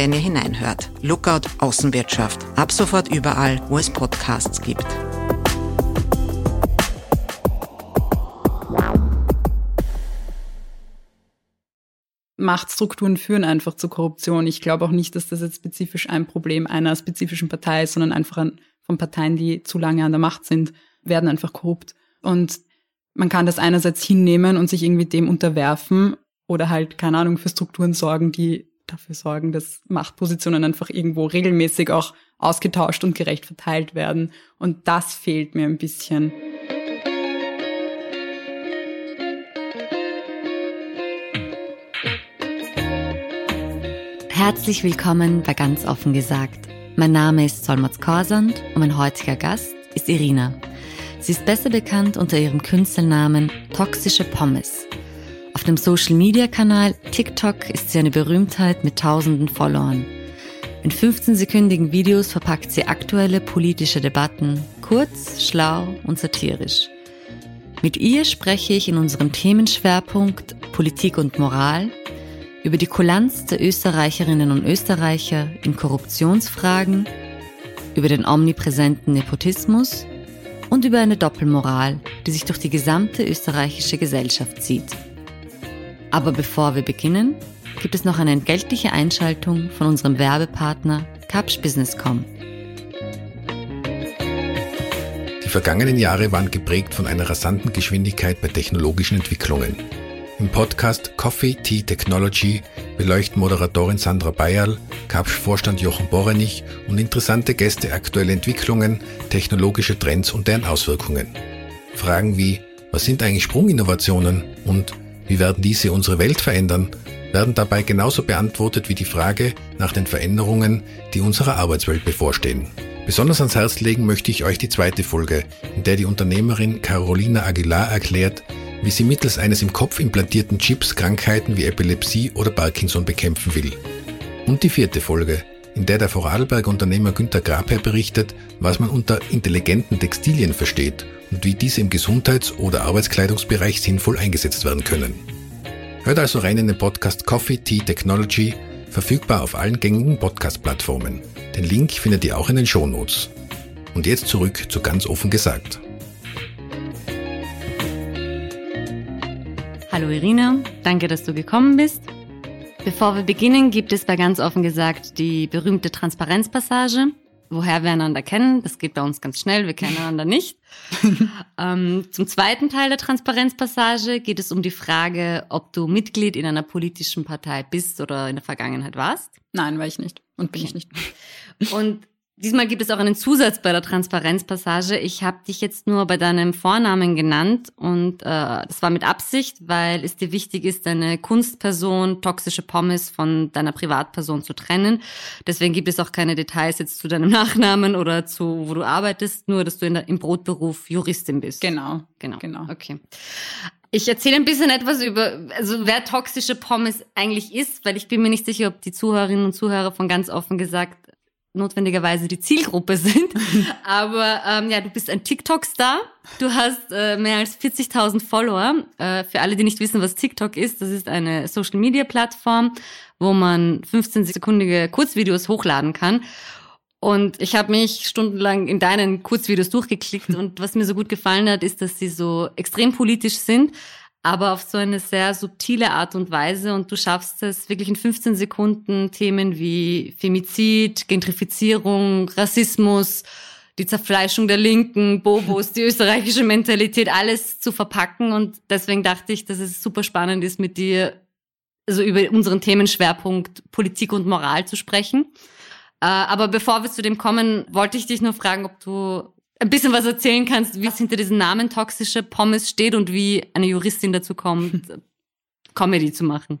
wenn ihr hineinhört. Lookout Außenwirtschaft. Ab sofort überall, wo es Podcasts gibt. Machtstrukturen führen einfach zu Korruption. Ich glaube auch nicht, dass das jetzt spezifisch ein Problem einer spezifischen Partei ist, sondern einfach von Parteien, die zu lange an der Macht sind, werden einfach korrupt. Und man kann das einerseits hinnehmen und sich irgendwie dem unterwerfen oder halt, keine Ahnung, für Strukturen sorgen, die dafür sorgen, dass Machtpositionen einfach irgendwo regelmäßig auch ausgetauscht und gerecht verteilt werden. Und das fehlt mir ein bisschen. Herzlich willkommen bei Ganz offen gesagt. Mein Name ist Solmaz Korsand und mein heutiger Gast ist Irina. Sie ist besser bekannt unter ihrem Künstlernamen Toxische Pommes. Auf dem Social-Media-Kanal TikTok ist sie eine Berühmtheit mit tausenden Followern. In 15-sekündigen Videos verpackt sie aktuelle politische Debatten, kurz, schlau und satirisch. Mit ihr spreche ich in unserem Themenschwerpunkt Politik und Moral über die Kulanz der Österreicherinnen und Österreicher in Korruptionsfragen, über den omnipräsenten Nepotismus und über eine Doppelmoral, die sich durch die gesamte österreichische Gesellschaft zieht. Aber bevor wir beginnen, gibt es noch eine entgeltliche Einschaltung von unserem Werbepartner Capsch Businesscom. Die vergangenen Jahre waren geprägt von einer rasanten Geschwindigkeit bei technologischen Entwicklungen. Im Podcast Coffee Tea Technology beleuchten Moderatorin Sandra Bayerl, Kapsch-Vorstand Jochen Borenich und interessante Gäste aktuelle Entwicklungen, technologische Trends und deren Auswirkungen. Fragen wie, was sind eigentlich Sprunginnovationen und wie werden diese unsere Welt verändern, werden dabei genauso beantwortet wie die Frage nach den Veränderungen, die unserer Arbeitswelt bevorstehen. Besonders ans Herz legen möchte ich euch die zweite Folge, in der die Unternehmerin Carolina Aguilar erklärt, wie sie mittels eines im Kopf implantierten Chips Krankheiten wie Epilepsie oder Parkinson bekämpfen will. Und die vierte Folge, in der der Vorarlberg-Unternehmer Günter Grape berichtet, was man unter intelligenten Textilien versteht und wie diese im Gesundheits- oder Arbeitskleidungsbereich sinnvoll eingesetzt werden können. Hört also rein in den Podcast Coffee Tea Technology, verfügbar auf allen gängigen Podcast-Plattformen. Den Link findet ihr auch in den Shownotes. Und jetzt zurück zu ganz offen gesagt. Hallo Irina, danke, dass du gekommen bist. Bevor wir beginnen, gibt es bei ganz offen gesagt die berühmte Transparenzpassage woher wir einander kennen. Das geht bei uns ganz schnell, wir kennen einander nicht. ähm, zum zweiten Teil der Transparenzpassage geht es um die Frage, ob du Mitglied in einer politischen Partei bist oder in der Vergangenheit warst. Nein, war ich nicht und bin okay. ich nicht. Und Diesmal gibt es auch einen Zusatz bei der Transparenzpassage. Ich habe dich jetzt nur bei deinem Vornamen genannt und äh, das war mit Absicht, weil es dir wichtig ist, deine Kunstperson, toxische Pommes von deiner Privatperson zu trennen. Deswegen gibt es auch keine Details jetzt zu deinem Nachnamen oder zu, wo du arbeitest, nur dass du in der, im Brotberuf Juristin bist. Genau, genau, genau. Okay. Ich erzähle ein bisschen etwas über, also wer toxische Pommes eigentlich ist, weil ich bin mir nicht sicher, ob die Zuhörerinnen und Zuhörer von ganz offen gesagt notwendigerweise die Zielgruppe sind. Aber ähm, ja, du bist ein TikTok-Star. Du hast äh, mehr als 40.000 Follower. Äh, für alle, die nicht wissen, was TikTok ist, das ist eine Social-Media-Plattform, wo man 15-sekundige Kurzvideos hochladen kann. Und ich habe mich stundenlang in deinen Kurzvideos durchgeklickt und was mir so gut gefallen hat, ist, dass sie so extrem politisch sind, aber auf so eine sehr subtile Art und Weise. Und du schaffst es wirklich in 15 Sekunden Themen wie Femizid, Gentrifizierung, Rassismus, die Zerfleischung der Linken, Bobos, die österreichische Mentalität, alles zu verpacken. Und deswegen dachte ich, dass es super spannend ist, mit dir also über unseren Themenschwerpunkt Politik und Moral zu sprechen. Äh, aber bevor wir zu dem kommen, wollte ich dich nur fragen, ob du ein bisschen was erzählen kannst, wie es hinter diesem Namen toxische Pommes steht und wie eine Juristin dazu kommt, Comedy zu machen.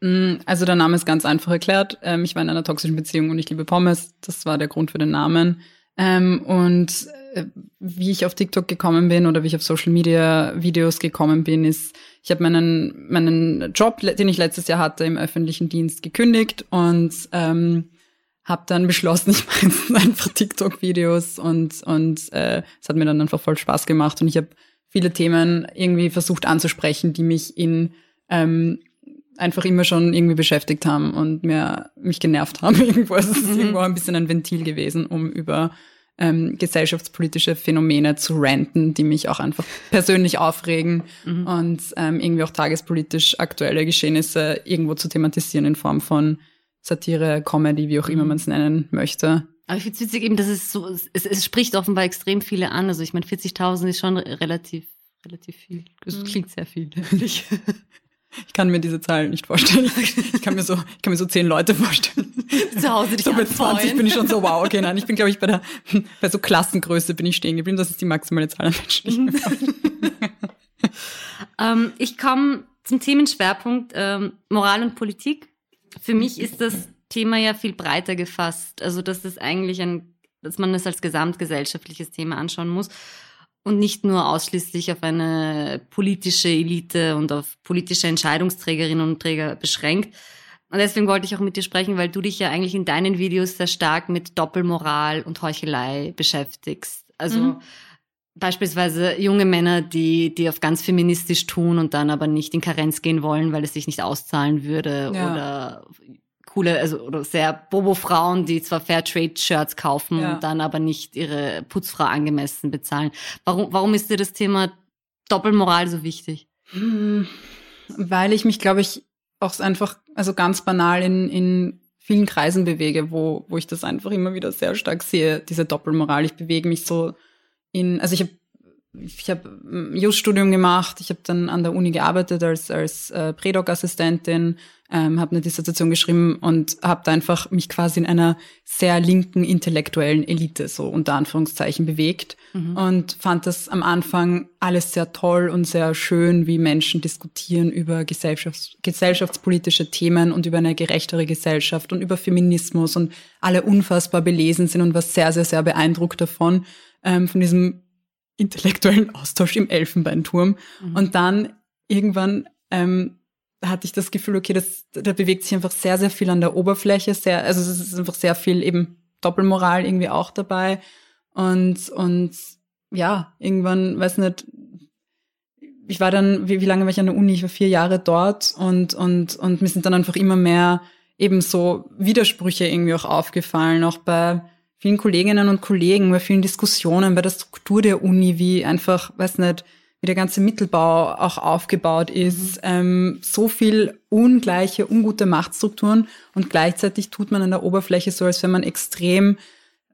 Mm, also der Name ist ganz einfach erklärt. Ähm, ich war in einer toxischen Beziehung und ich liebe Pommes. Das war der Grund für den Namen. Ähm, und äh, wie ich auf TikTok gekommen bin oder wie ich auf Social Media Videos gekommen bin, ist, ich habe meinen, meinen Job, den ich letztes Jahr hatte, im öffentlichen Dienst gekündigt und ähm, habe dann beschlossen, ich mache jetzt einfach TikTok-Videos und und äh, es hat mir dann einfach voll Spaß gemacht und ich habe viele Themen irgendwie versucht anzusprechen, die mich in ähm, einfach immer schon irgendwie beschäftigt haben und mir mich genervt haben irgendwo. Also es ist mhm. irgendwo ein bisschen ein Ventil gewesen, um über ähm, gesellschaftspolitische Phänomene zu ranten, die mich auch einfach persönlich aufregen mhm. und ähm, irgendwie auch tagespolitisch aktuelle Geschehnisse irgendwo zu thematisieren in Form von Satire, Comedy, wie auch immer mhm. man es nennen möchte. Aber ich finde es witzig eben, dass es so, es, es spricht offenbar extrem viele an. Also ich meine, 40.000 ist schon relativ, relativ viel. Das mhm. klingt sehr viel, ich. Ich kann mir diese Zahlen nicht vorstellen. Ich kann mir so, ich kann mir so zehn Leute vorstellen. Zu Hause dich So mit 20 freuen. bin ich schon so, wow, okay, nein, ich bin, glaube ich, bei der, bei so Klassengröße bin ich stehen geblieben. Das ist die maximale Zahl an Menschen. ähm, ich komme zum Themenschwerpunkt ähm, Moral und Politik. Für mich ist das Thema ja viel breiter gefasst. Also, dass das eigentlich ein, dass man es als gesamtgesellschaftliches Thema anschauen muss und nicht nur ausschließlich auf eine politische Elite und auf politische Entscheidungsträgerinnen und Träger beschränkt. Und deswegen wollte ich auch mit dir sprechen, weil du dich ja eigentlich in deinen Videos sehr stark mit Doppelmoral und Heuchelei beschäftigst. Also mhm. Beispielsweise junge Männer, die, die auf ganz feministisch tun und dann aber nicht in Karenz gehen wollen, weil es sich nicht auszahlen würde. Ja. Oder coole, also oder sehr Bobo-Frauen, die zwar Fairtrade-Shirts kaufen ja. und dann aber nicht ihre Putzfrau angemessen bezahlen. Warum, warum ist dir das Thema Doppelmoral so wichtig? Hm, weil ich mich, glaube ich, auch einfach, also ganz banal in, in vielen Kreisen bewege, wo, wo ich das einfach immer wieder sehr stark sehe, diese Doppelmoral. Ich bewege mich so in, also ich habe ich habe Just-Studium gemacht, ich habe dann an der Uni gearbeitet als, als äh, Prädoc-Assistentin, ähm, habe eine Dissertation geschrieben und habe da einfach mich quasi in einer sehr linken intellektuellen Elite so unter Anführungszeichen bewegt mhm. und fand das am Anfang alles sehr toll und sehr schön, wie Menschen diskutieren über gesellschafts gesellschaftspolitische Themen und über eine gerechtere Gesellschaft und über Feminismus und alle unfassbar belesen sind und war sehr, sehr, sehr beeindruckt davon, ähm, von diesem intellektuellen Austausch im Elfenbeinturm. Mhm. Und dann irgendwann ähm, hatte ich das Gefühl, okay, das, da bewegt sich einfach sehr, sehr viel an der Oberfläche, sehr, also es ist einfach sehr viel eben Doppelmoral irgendwie auch dabei. Und, und ja, irgendwann, weiß nicht, ich war dann, wie, wie lange war ich an der Uni? Ich war vier Jahre dort und, und, und mir sind dann einfach immer mehr eben so Widersprüche irgendwie auch aufgefallen, auch bei vielen Kolleginnen und Kollegen, bei vielen Diskussionen, bei der Struktur der Uni, wie einfach, weiß nicht, wie der ganze Mittelbau auch aufgebaut ist, mhm. ähm, so viel ungleiche, ungute Machtstrukturen und gleichzeitig tut man an der Oberfläche so, als wenn man extrem,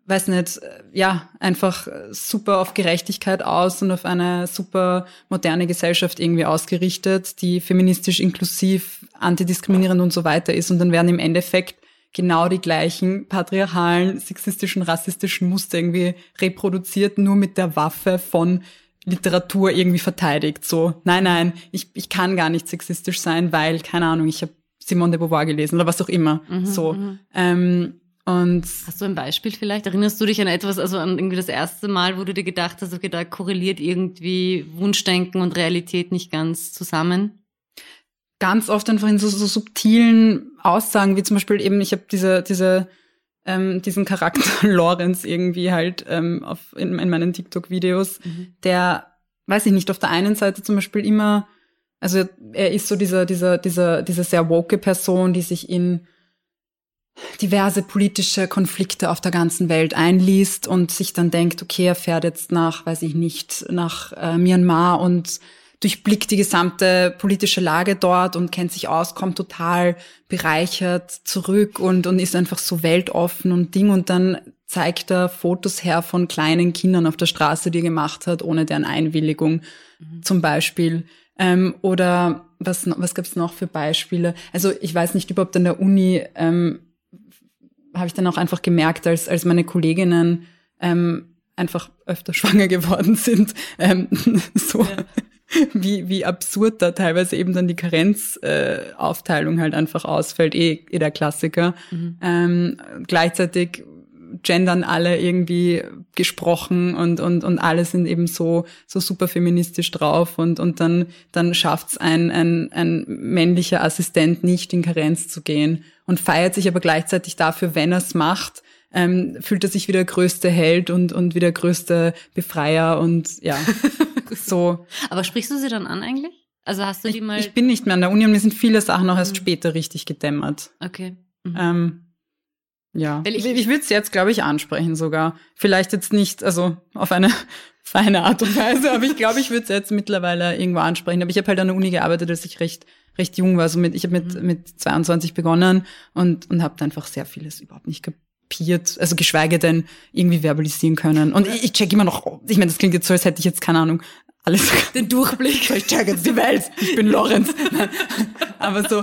weiß nicht, äh, ja, einfach super auf Gerechtigkeit aus und auf eine super moderne Gesellschaft irgendwie ausgerichtet, die feministisch inklusiv, antidiskriminierend und so weiter ist und dann werden im Endeffekt genau die gleichen patriarchalen, sexistischen, rassistischen Muster irgendwie reproduziert, nur mit der Waffe von Literatur irgendwie verteidigt. So, nein, nein, ich, ich kann gar nicht sexistisch sein, weil, keine Ahnung, ich habe Simone de Beauvoir gelesen oder was auch immer. Mhm, so. Mhm. Ähm, und Hast du ein Beispiel vielleicht? Erinnerst du dich an etwas, also an irgendwie das erste Mal, wo du dir gedacht hast, okay, da korreliert irgendwie Wunschdenken und Realität nicht ganz zusammen? Ganz oft einfach in so, so subtilen Aussagen, wie zum Beispiel eben, ich habe diese, diese, ähm, diesen Charakter Lorenz irgendwie halt ähm, auf, in, in meinen TikTok-Videos, mhm. der, weiß ich nicht, auf der einen Seite zum Beispiel immer, also er ist so dieser, dieser, dieser, diese sehr woke Person, die sich in diverse politische Konflikte auf der ganzen Welt einliest und sich dann denkt, okay, er fährt jetzt nach, weiß ich nicht, nach äh, Myanmar und durchblickt die gesamte politische Lage dort und kennt sich aus, kommt total bereichert zurück und, und ist einfach so weltoffen und Ding und dann zeigt er Fotos her von kleinen Kindern auf der Straße, die er gemacht hat, ohne deren Einwilligung mhm. zum Beispiel. Ähm, oder was, was gab es noch für Beispiele? Also ich weiß nicht überhaupt an der Uni, ähm, habe ich dann auch einfach gemerkt, als, als meine Kolleginnen ähm, einfach öfter schwanger geworden sind, ähm, so, ja wie, wie absurd da teilweise eben dann die Karenzaufteilung äh, halt einfach ausfällt, eh, eh der Klassiker. Mhm. Ähm, gleichzeitig gendern alle irgendwie gesprochen und, und, und alle sind eben so, so super feministisch drauf und, und dann, dann schafft's ein, ein, ein männlicher Assistent nicht in Karenz zu gehen und feiert sich aber gleichzeitig dafür, wenn er's macht, ähm, fühlt er sich wie der größte Held und, und wie der größte Befreier und ja, so. Aber sprichst du sie dann an eigentlich? Also hast du die mal? Ich bin nicht mehr an der Uni und mir sind viele Sachen auch erst mhm. später richtig gedämmert. Okay. Mhm. Ähm, ja, ich, ich würde es jetzt, glaube ich, ansprechen sogar. Vielleicht jetzt nicht, also auf eine feine Art und Weise, aber ich glaube, ich würde es jetzt mittlerweile irgendwo ansprechen. Aber ich habe halt an der Uni gearbeitet, als ich recht recht jung war. Also mit, ich habe mit, mhm. mit 22 begonnen und, und habe einfach sehr vieles überhaupt nicht kapiert, also geschweige denn irgendwie verbalisieren können. Und ich, ich check immer noch, ich meine, das klingt jetzt so, als hätte ich jetzt, keine Ahnung, alles. Den Durchblick. Ich check jetzt die Welt. Ich bin Lorenz. Aber so,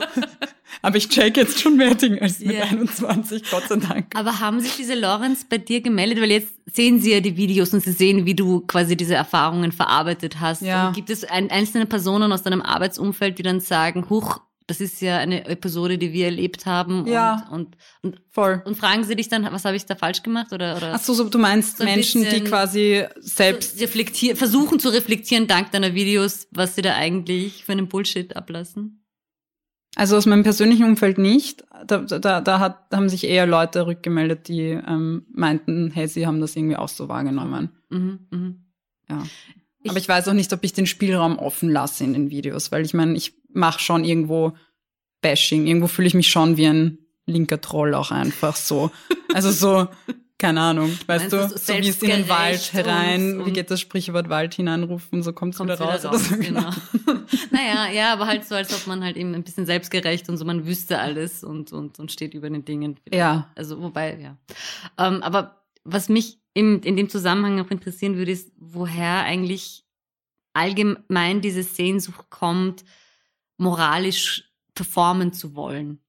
aber ich check jetzt schon mehr Dinge als mit yeah. 21, Gott sei Dank. Aber haben sich diese Lorenz bei dir gemeldet? Weil jetzt sehen sie ja die Videos und sie sehen, wie du quasi diese Erfahrungen verarbeitet hast. Ja. Und gibt es ein, einzelne Personen aus deinem Arbeitsumfeld, die dann sagen, huch, das ist ja eine Episode, die wir erlebt haben. Ja. Und, und, und, Voll. und fragen sie dich dann, was habe ich da falsch gemacht? Oder, oder Ach so, so du meinst so Menschen, die quasi selbst reflektieren, versuchen zu reflektieren dank deiner Videos, was sie da eigentlich für einen Bullshit ablassen? Also aus meinem persönlichen Umfeld nicht. Da, da, da, hat, da haben sich eher Leute rückgemeldet, die ähm, meinten, hey, sie haben das irgendwie auch so wahrgenommen. Mhm, mh. Ja. Ich, Aber ich weiß auch nicht, ob ich den Spielraum offen lasse in den Videos, weil ich meine, ich mache schon irgendwo Bashing. Irgendwo fühle ich mich schon wie ein linker Troll auch einfach so. Also so, keine Ahnung, weißt Meinst du, so wie es in den Wald herein, und, wie geht das Sprichwort Wald hineinrufen, so kommt es wieder raus. raus so, genau. naja, ja, aber halt so, als ob man halt eben ein bisschen selbstgerecht und so, man wüsste alles und, und, und steht über den Dingen. Ja. Also, wobei, ja. Ähm, aber was mich im, in dem Zusammenhang auch interessieren würde, ist, woher eigentlich allgemein diese Sehnsucht kommt, moralisch performen zu wollen.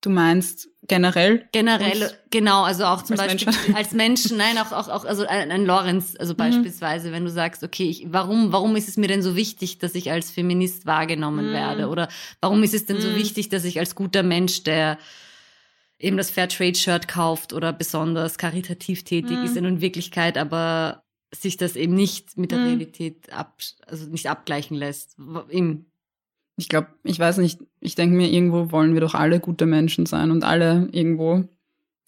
Du meinst generell? Generell, genau, also auch zum als Beispiel Menschen. als Menschen, nein, auch, auch, auch also ein, ein Lorenz, also mhm. beispielsweise, wenn du sagst, okay, ich, warum, warum ist es mir denn so wichtig, dass ich als Feminist wahrgenommen mhm. werde? Oder warum ist es denn mhm. so wichtig, dass ich als guter Mensch, der eben das Fairtrade-Shirt kauft oder besonders karitativ tätig ist mhm. in Wirklichkeit, aber sich das eben nicht mit der mhm. Realität ab, also nicht abgleichen lässt. Im ich glaube, ich weiß nicht, ich denke mir, irgendwo wollen wir doch alle gute Menschen sein und alle irgendwo,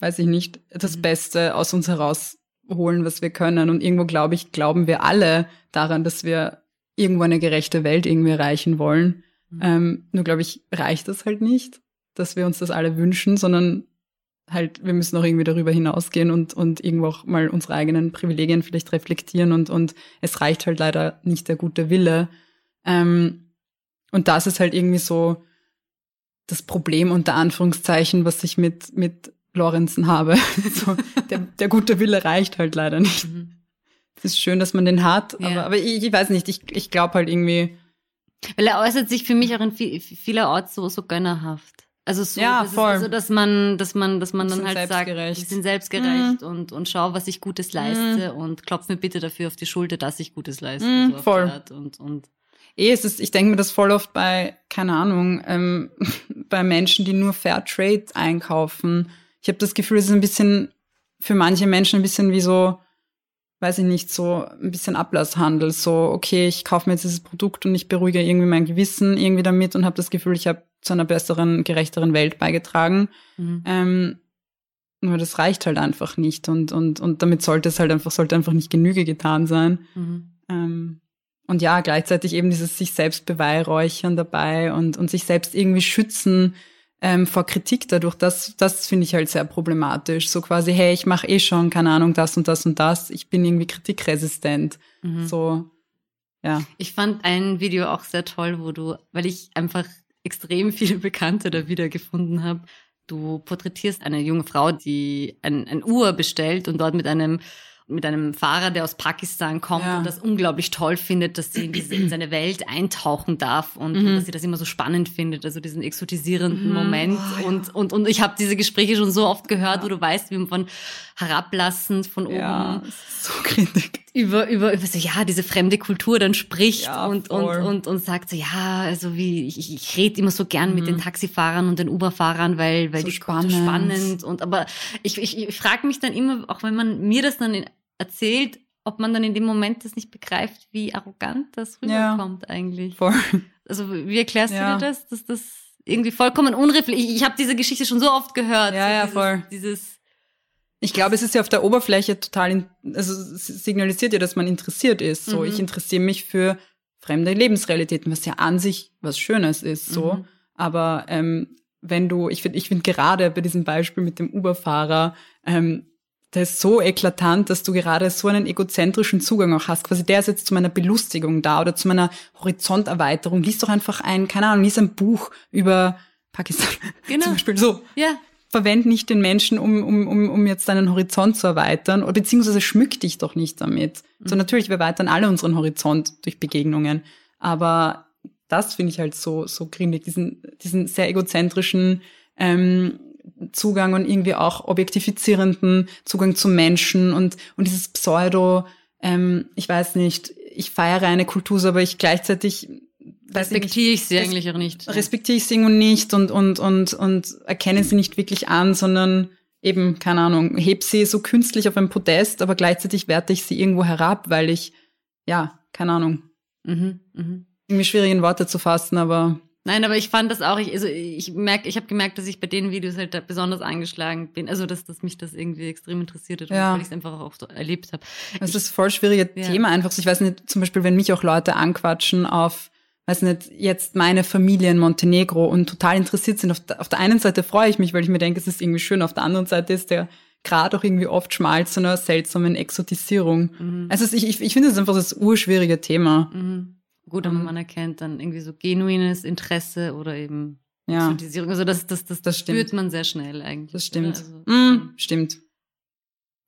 weiß ich nicht, das mhm. Beste aus uns herausholen, was wir können. Und irgendwo, glaube ich, glauben wir alle daran, dass wir irgendwo eine gerechte Welt irgendwie erreichen wollen. Mhm. Ähm, nur, glaube ich, reicht das halt nicht, dass wir uns das alle wünschen, sondern halt, wir müssen auch irgendwie darüber hinausgehen und, und irgendwo auch mal unsere eigenen Privilegien vielleicht reflektieren und, und es reicht halt leider nicht der gute Wille. Ähm, und das ist halt irgendwie so das Problem unter Anführungszeichen, was ich mit, mit Lorenzen habe. so, der, der gute Wille reicht halt leider nicht. Mhm. Es ist schön, dass man den hat, ja. aber, aber ich, ich, weiß nicht, ich, ich glaube halt irgendwie. Weil er äußert sich für mich auch in viel, vielerorts so, so gönnerhaft. Also so, ja, das voll. Also, dass man, dass man, dass man dann halt sagt, wir sind selbstgerecht mhm. und, und schau, was ich Gutes leiste mhm. und klopf mir bitte dafür auf die Schulter, dass ich Gutes leiste. Mhm, so voll. Und, und eh, es ist, ich denke mir das voll oft bei, keine Ahnung, ähm, bei Menschen, die nur Fairtrade einkaufen. Ich habe das Gefühl, es ist ein bisschen für manche Menschen ein bisschen wie so, weiß ich nicht, so ein bisschen Ablasshandel. So, okay, ich kaufe mir jetzt dieses Produkt und ich beruhige irgendwie mein Gewissen irgendwie damit und habe das Gefühl, ich habe zu einer besseren, gerechteren Welt beigetragen. Mhm. Ähm, nur das reicht halt einfach nicht und, und, und damit sollte es halt einfach, sollte einfach nicht Genüge getan sein. Mhm. Ähm, und ja, gleichzeitig eben dieses sich selbst beweihräuchern dabei und, und sich selbst irgendwie schützen ähm, vor Kritik dadurch, das, das finde ich halt sehr problematisch. So quasi, hey, ich mache eh schon, keine Ahnung, das und das und das, ich bin irgendwie kritikresistent. Mhm. So, ja. Ich fand ein Video auch sehr toll, wo du, weil ich einfach extrem viele Bekannte da wieder gefunden habe, du porträtierst eine junge Frau, die ein, ein Uhr bestellt und dort mit einem mit einem Fahrer, der aus Pakistan kommt ja. und das unglaublich toll findet, dass sie in, diese, in seine Welt eintauchen darf und, mhm. dass sie das immer so spannend findet, also diesen exotisierenden mhm. Moment. Oh, ja. und, und, und ich habe diese Gespräche schon so oft gehört, ja. wo du weißt, wie man von herablassend von oben so kritisch. über, über, über so, ja, diese fremde Kultur dann spricht und, und, voll. und, und sagt so, ja, also wie, ich, ich rede immer so gern mit den Taxifahrern und den Uberfahrern, weil, weil Mhm. So die spannend. so spannend und aber ich, ich, ich frage mich dann immer, auch wenn man mir das dann erzählt, ob man dann in dem Moment das nicht begreift, wie arrogant das Ja. rüberkommt eigentlich. Voll. Also wie erklärst Ja. du dir das, dass das irgendwie vollkommen unreflektiert, ich, ich habe diese Geschichte schon so oft gehört. Ja, so ja, dieses, voll. Dieses, Ich glaube, es ist ja auf der Oberfläche total, also es signalisiert ja, dass man interessiert ist. So, Mhm. ich interessiere mich für fremde Lebensrealitäten, was ja an sich was Schönes ist. So, Mhm. aber ähm, wenn du, ich finde, ich finde gerade bei diesem Beispiel mit dem Uberfahrer, ähm, das ist so eklatant, dass du gerade so einen egozentrischen Zugang auch hast. Quasi der ist jetzt zu meiner Belustigung da oder zu meiner Horizonterweiterung. Lies doch einfach ein, keine Ahnung, lies ein Buch über Pakistan. Genau. Zum Beispiel so ja, verwend nicht den Menschen, um, um, um, um jetzt deinen Horizont zu erweitern, oder beziehungsweise schmück dich doch nicht damit. So natürlich, wir erweitern alle unseren Horizont durch Begegnungen, aber das finde ich halt so, so grindig, diesen, diesen sehr egozentrischen ähm, Zugang und irgendwie auch objektifizierenden Zugang zu Menschen und, und dieses Pseudo, ähm, ich weiß nicht, ich feiere eine Kultur, aber ich gleichzeitig ich respektiere ich sie res- eigentlich auch nicht. respektiere ich sie irgendwo nicht und, und, und, und erkenne sie nicht wirklich an, sondern eben, keine Ahnung, heb sie so künstlich auf ein Podest, aber gleichzeitig werte ich sie irgendwo herab, weil ich, ja, keine Ahnung, Mhm, mhm. irgendwie schwierig in Worte zu fassen, aber Nein, aber ich fand das auch, ich, also ich merke, ich habe gemerkt, dass ich bei den Videos halt da besonders angeschlagen bin. Also dass, dass mich das irgendwie extrem interessiert hat, Ja. weil ich es einfach auch so erlebt habe. es ist voll schwierige Ja. Thema einfach. so. Ich weiß nicht, zum Beispiel, wenn mich auch Leute anquatschen auf, weiß nicht, jetzt meine Familie in Montenegro und total interessiert sind. Auf der, auf der einen Seite freue ich mich, weil ich mir denke, es ist irgendwie schön. Auf der anderen Seite ist der Grad auch irgendwie oft schmal zu einer seltsamen Exotisierung. Mhm. Also ich, ich, ich finde es einfach das urschwierige Thema. Mhm. Gut, aber Mhm. man erkennt dann irgendwie so genuines Interesse oder eben Ja, Exotisierung. Also das, das, das, Das stimmt. spürt man sehr schnell eigentlich. das stimmt. Oder, also, Mm, stimmt.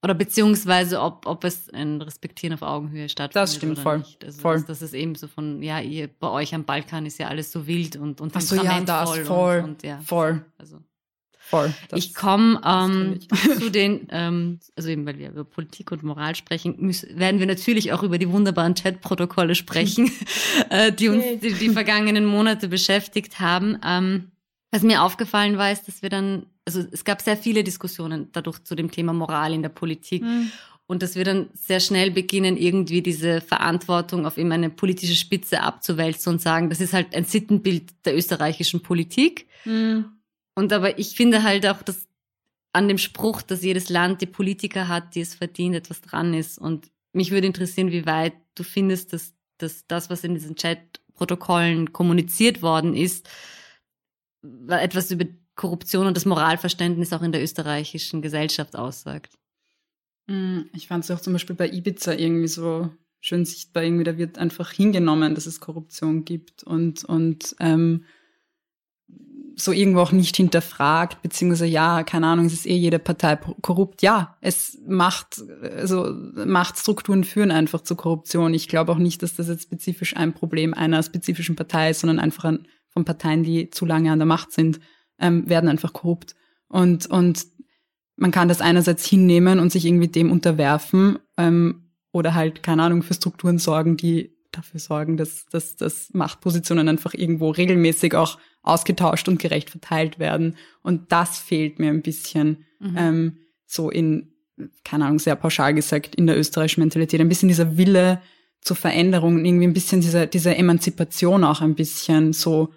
oder beziehungsweise ob, ob es ein Respektieren auf Augenhöhe stattfindet. Das stimmt, voll. Nicht. Also Voll. Das, das ist eben so von, ja, ihr, bei euch am Balkan ist ja alles so wild und, und Ach so, ja, das temperamentvoll voll, Und, und, ja, voll, Also. Voll. Ich komme ähm, zu den, ähm, also eben weil wir über Politik und Moral sprechen, müssen, werden wir natürlich auch über die wunderbaren Chatprotokolle sprechen, äh, die uns die, die vergangenen Monate beschäftigt haben. Ähm, was mir aufgefallen war, ist, dass wir dann, also es gab sehr viele Diskussionen dadurch zu dem Thema Moral in der Politik. Mm, Und dass wir dann sehr schnell beginnen, irgendwie diese Verantwortung auf eben eine politische Spitze abzuwälzen und sagen, das ist halt ein Sittenbild der österreichischen Politik. mm, Und aber ich finde halt auch, dass an dem Spruch, dass jedes Land die Politiker hat, die es verdient, etwas dran ist. Und mich würde interessieren, wie weit du findest, dass, dass das, was in diesen Chat-Protokollen kommuniziert worden ist, etwas über Korruption und das Moralverständnis auch in der österreichischen Gesellschaft aussagt. mm. Ich fand es auch zum Beispiel bei Ibiza irgendwie so schön sichtbar. Irgendwie, da wird einfach hingenommen, dass es Korruption gibt und, und ähm, so irgendwo auch nicht hinterfragt, beziehungsweise ja, keine Ahnung, es ist eh jede Partei korrupt. Ja, es macht, also Machtstrukturen führen einfach zu Korruption. Ich glaube auch nicht, dass das jetzt spezifisch ein Problem einer spezifischen Partei ist, sondern einfach an, von Parteien, die zu lange an der Macht sind, ähm, werden einfach korrupt. Und, und man kann das einerseits hinnehmen und sich irgendwie dem unterwerfen ähm, oder halt, keine Ahnung, für Strukturen sorgen, die dafür sorgen, dass, dass, dass Machtpositionen einfach irgendwo regelmäßig auch ausgetauscht und gerecht verteilt werden. Und das fehlt mir ein bisschen Mhm. ähm, so in, keine Ahnung, sehr pauschal gesagt, in der österreichischen Mentalität. Ein bisschen dieser Wille zur Veränderung, und irgendwie ein bisschen diese, diese Emanzipation auch ein bisschen so,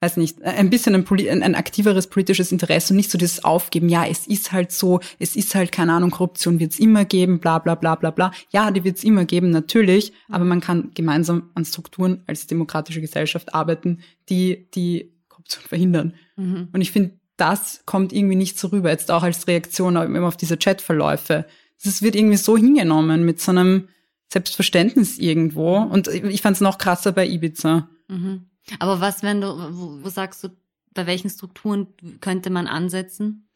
weiß nicht, ein bisschen ein, ein, ein aktiveres politisches Interesse und nicht so dieses Aufgeben, ja, es ist halt so, es ist halt, keine Ahnung, Korruption wird's immer geben, bla bla bla bla bla. Ja, die wird's immer geben, natürlich, aber man kann gemeinsam an Strukturen als demokratische Gesellschaft arbeiten, die die Korruption verhindern. Mhm. Und ich finde, das kommt irgendwie nicht so rüber, jetzt auch als Reaktion auf- auf diese Chatverläufe. Es wird irgendwie so hingenommen mit so einem Selbstverständnis irgendwo. Und ich fand es noch krasser bei Ibiza. Mhm. Aber was, wenn du, wo, wo sagst du, bei welchen Strukturen könnte man ansetzen?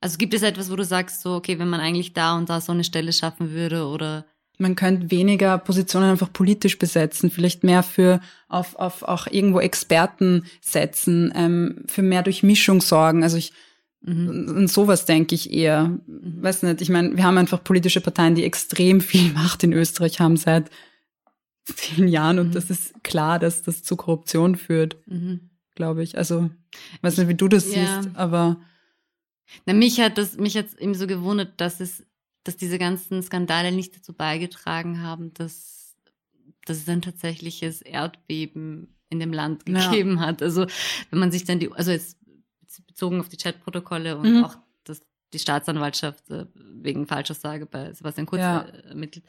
Also gibt es etwas, wo du sagst, so, okay, wenn man eigentlich da und da so eine Stelle schaffen würde oder Man könnte weniger Positionen einfach politisch besetzen, vielleicht mehr für auf, auf auch irgendwo Experten setzen, ähm, für mehr Durchmischung sorgen. Also ich Mhm. Und sowas denke ich eher. Mhm. Weiß nicht, ich meine, wir haben einfach politische Parteien, die extrem viel Macht in Österreich haben seit vielen Jahren und mhm. das ist klar, dass das zu Korruption führt, mhm. glaube ich. Also, ich weiß nicht, wie du das ja. siehst, aber. Na, mich hat das, mich hat eben so gewundert, dass es, dass diese ganzen Skandale nicht dazu beigetragen haben, dass, dass es ein tatsächliches Erdbeben in dem Land gegeben ja. hat. Also, wenn man sich dann die, also jetzt bezogen auf die Chatprotokolle und mhm. auch das, die Staatsanwaltschaft äh, wegen Falschaussage bei Sebastian Kurz ja. ermittelt,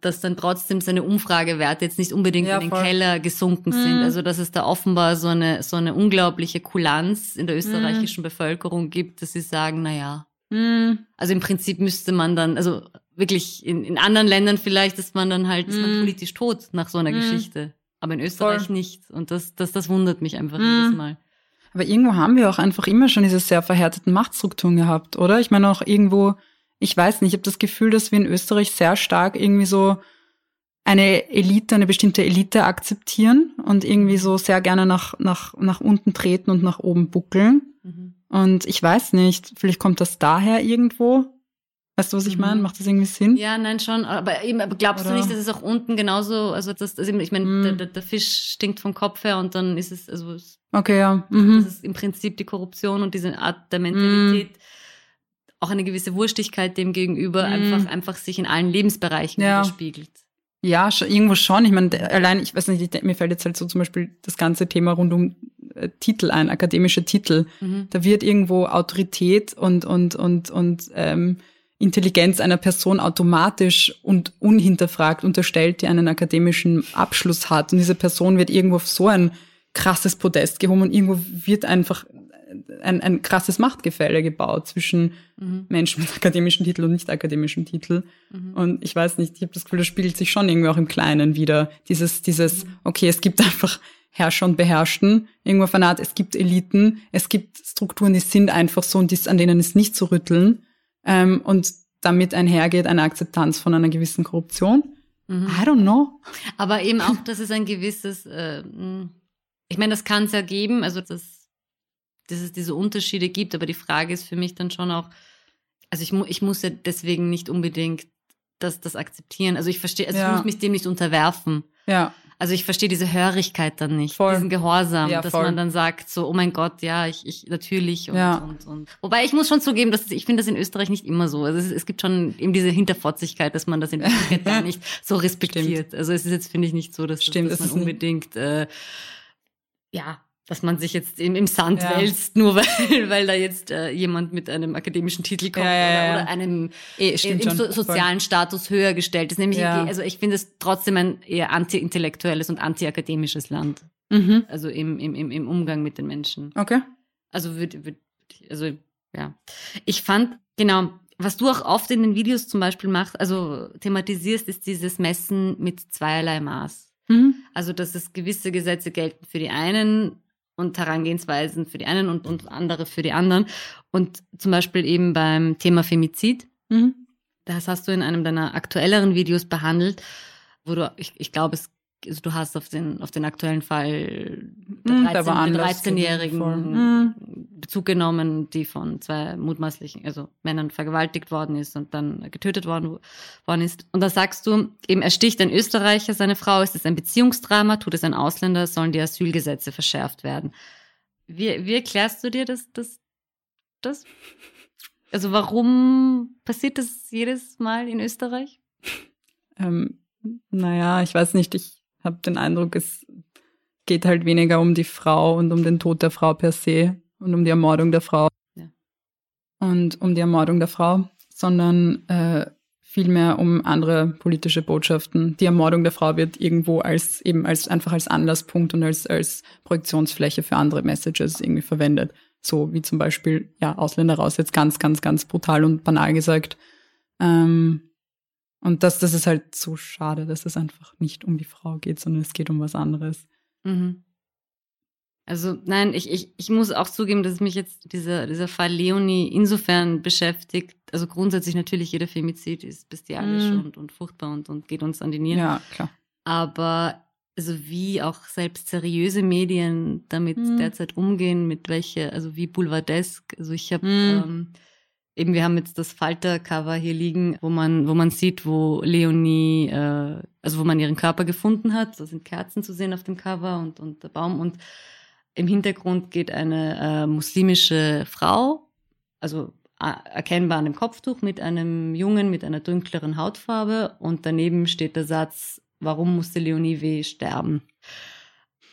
dass dann trotzdem seine Umfragewerte jetzt nicht unbedingt ja, in den voll. Keller gesunken mhm. sind. Also dass es da offenbar so eine so eine unglaubliche Kulanz in der österreichischen mhm. Bevölkerung gibt, dass sie sagen, na ja. Mhm. Also im Prinzip müsste man dann, also wirklich in, in anderen Ländern vielleicht ist man dann halt ist man mhm. politisch tot nach so einer mhm. Geschichte. Aber in Österreich voll. nicht. Und das, das, das wundert mich einfach jedes Mal. Aber irgendwo haben wir auch einfach immer schon diese sehr verhärteten Machtstrukturen gehabt, oder? Ich meine auch irgendwo, ich weiß nicht, ich habe das Gefühl, dass wir in Österreich sehr stark irgendwie so eine Elite, eine bestimmte Elite akzeptieren und irgendwie so sehr gerne nach, nach, nach unten treten und nach oben buckeln. Mhm. Und ich weiß nicht, vielleicht kommt das daher irgendwo. Weißt du, was ich meine? Mhm. Macht das irgendwie Sinn? Ja, nein, schon. Aber eben, aber glaubst Oder? du nicht, dass es auch unten genauso, also das, also ich meine, mhm. der, der, Fisch stinkt vom Kopf her und dann ist es, also okay, ja. Mhm. das ist im Prinzip die Korruption und diese Art der Mentalität, mhm. auch eine gewisse Wurstigkeit dem gegenüber, mhm. einfach, einfach sich in allen Lebensbereichen ja. widerspiegelt. Ja, schon, irgendwo schon. Ich meine, allein, ich weiß nicht, mir fällt jetzt halt so zum Beispiel das ganze Thema rund um äh, Titel ein, akademische Titel. Mhm. Da wird irgendwo Autorität und, und, und, und, ähm, Intelligenz einer Person automatisch und unhinterfragt unterstellt, die einen akademischen Abschluss hat. Und diese Person wird irgendwo auf so ein krasses Podest gehoben und irgendwo wird einfach ein, ein krasses Machtgefälle gebaut zwischen mhm. Menschen mit akademischen Titel und nicht akademischen Titel. Mhm. Und ich weiß nicht, ich habe das Gefühl, das spiegelt sich schon irgendwie auch im Kleinen wieder. Dieses, dieses, mhm. okay, es gibt einfach Herrscher und Beherrschten, irgendwo auf eine Art, es gibt Eliten, es gibt Strukturen, die sind einfach so und die, an denen ist nicht zu rütteln. Ähm, und damit einhergeht eine Akzeptanz von einer gewissen Korruption. Mhm. I don't know. Aber eben auch, dass es ein gewisses, äh, ich meine, das kann es ja geben, also dass, dass es diese Unterschiede gibt, aber die Frage ist für mich dann schon auch, also ich, mu ich muss ja deswegen nicht unbedingt das, das akzeptieren. Also ich verstehe, also ja. ich muss mich dem nicht unterwerfen. Ja. Also ich verstehe diese Hörigkeit dann nicht, voll. diesen Gehorsam, ja, dass voll. man dann sagt so, oh mein Gott, ja, ich, ich natürlich und, ja. und, und. Wobei ich muss schon zugeben, dass ich finde das in Österreich nicht immer so. Also es, es gibt schon eben diese Hinterfotzigkeit, dass man das in Wirklichkeit gar nicht so respektiert. Stimmt. Also es ist jetzt finde ich nicht so, dass, Stimmt, dass, dass man unbedingt äh, ja dass man sich jetzt im, im Sand ja. wälzt, nur weil, weil da jetzt äh, jemand mit einem akademischen Titel kommt ja, ja, oder, oder, einem eh, im so, sozialen Status höher gestellt ist. Nämlich, also ich finde es trotzdem ein eher anti-intellektuelles und anti-akademisches Land. Mhm. Also im, im, im, im Umgang mit den Menschen. Okay. Also würde, würd, also ja. Ich fand, genau, was du auch oft in den Videos zum Beispiel machst, also thematisierst, ist dieses Messen mit zweierlei Maß. Mhm. Also, dass es gewisse Gesetze gelten für die einen und Herangehensweisen für die einen und, und andere für die anderen. Und zum Beispiel eben beim Thema Femizid, mhm. das hast du in einem deiner aktuelleren Videos behandelt, wo du, ich, ich glaube, es also du hast auf den, auf den aktuellen Fall der 13, 13-Jährigen mhm. Bezug genommen, die von zwei mutmaßlichen, also Männern vergewaltigt worden ist und dann getötet worden, worden ist. Und da sagst du, eben ersticht ein Österreicher seine Frau, ist es ein Beziehungsdrama, tut es ein Ausländer, sollen die Asylgesetze verschärft werden. Wie, wie erklärst du dir das, das, das? Also warum passiert das jedes Mal in Österreich? Ähm, naja, ich weiß nicht, ich habe den Eindruck, es geht halt weniger um die Frau und um den Tod der Frau per se und um die Ermordung der Frau. Ja. Und um die Ermordung der Frau, sondern äh, vielmehr um andere politische Botschaften. Die Ermordung der Frau wird irgendwo als eben als einfach als Anlasspunkt und als, als Projektionsfläche für andere Messages irgendwie verwendet. So wie zum Beispiel, ja, Ausländer raus, jetzt ganz, ganz, ganz brutal und banal gesagt. Ähm, und das, das ist halt so schade, dass es einfach nicht um die Frau geht, sondern es geht um was anderes. Mhm. Also nein, ich, ich, ich muss auch zugeben, dass mich jetzt dieser, dieser Fall Leonie insofern beschäftigt. Also grundsätzlich natürlich jeder Femizid ist bestialisch mhm. und, und furchtbar und, und geht uns an die Nieren. Ja, klar. Aber also wie auch selbst seriöse Medien damit Mhm. derzeit umgehen, mit welche, also wie Boulevardesk. Also ich habe Mhm. ähm, eben, wir haben jetzt das Falter-Cover hier liegen, wo man, wo man sieht, wo Leonie, äh, also wo man ihren Körper gefunden hat. Da sind Kerzen zu sehen auf dem Cover und, und der Baum und im Hintergrund geht eine äh, muslimische Frau, also erkennbar an dem Kopftuch mit einem Jungen mit einer dunkleren Hautfarbe und daneben steht der Satz, warum musste Leonie W. sterben?